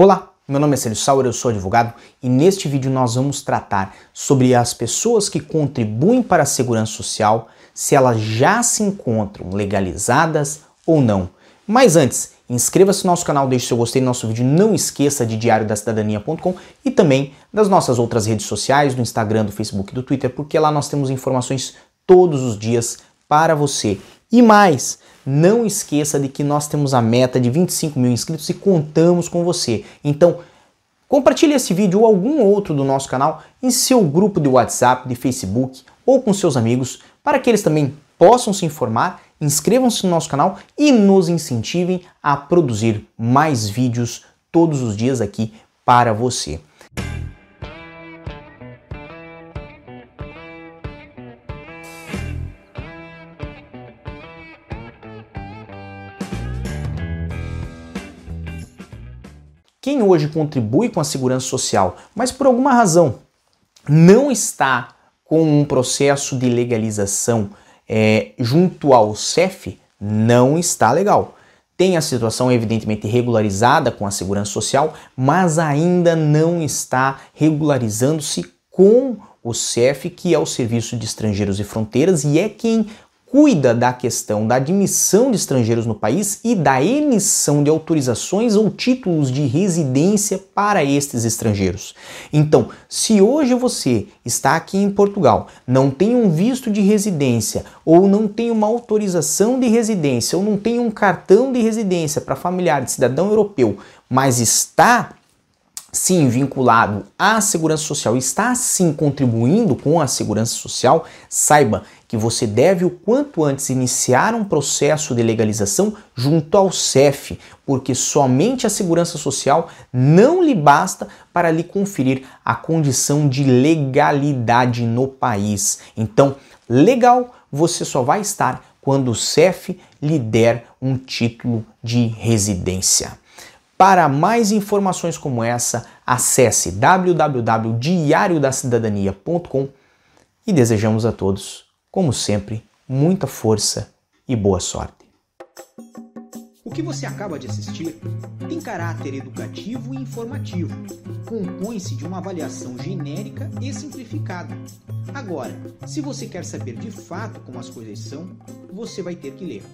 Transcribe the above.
Olá, meu nome é Célio Sauer, eu sou advogado e neste vídeo nós vamos tratar sobre as pessoas que contribuem para a segurança social, se elas já se encontram legalizadas ou não. Mas antes, inscreva-se no nosso canal, deixe seu gostei no nosso vídeo, não esqueça de diariodacidadania.com e também das nossas outras redes sociais, do Instagram, do Facebook e do Twitter, porque lá nós temos informações todos os dias para você. E mais, não esqueça de que nós temos a meta de 25 mil inscritos e contamos com você. Então, compartilhe esse vídeo ou algum outro do nosso canal em seu grupo de WhatsApp, de Facebook ou com seus amigos, para que eles também possam se informar, inscrevam-se no nosso canal e nos incentivem a produzir mais vídeos todos os dias aqui para você. Quem hoje contribui com a segurança social, mas por alguma razão não está com um processo de legalização é, junto ao CEF, não está legal. Tem a situação evidentemente regularizada com a segurança social, mas ainda não está regularizando-se com o CEF, que é o Serviço de Estrangeiros e Fronteiras, e é quem cuida da questão da admissão de estrangeiros no país e da emissão de autorizações ou títulos de residência para estes estrangeiros. Então, se hoje você está aqui em Portugal, não tem um visto de residência, ou não tem uma autorização de residência, ou não tem um cartão de residência para familiar de cidadão europeu, mas está sim vinculado à segurança social, está sim contribuindo com a segurança social, saiba que você deve o quanto antes iniciar um processo de legalização junto ao CEF, porque somente a segurança social não lhe basta para lhe conferir a condição de legalidade no país. Então, legal você só vai estar quando o CEF lhe der um título de residência. Para mais informações como essa, acesse www.diariodacidadania.com e desejamos a todos como sempre, muita força e boa sorte. O que você acaba de assistir tem caráter educativo e informativo. Compõe-se de uma avaliação genérica e simplificada. Agora, se você quer saber de fato como as coisas são, você vai ter que ler.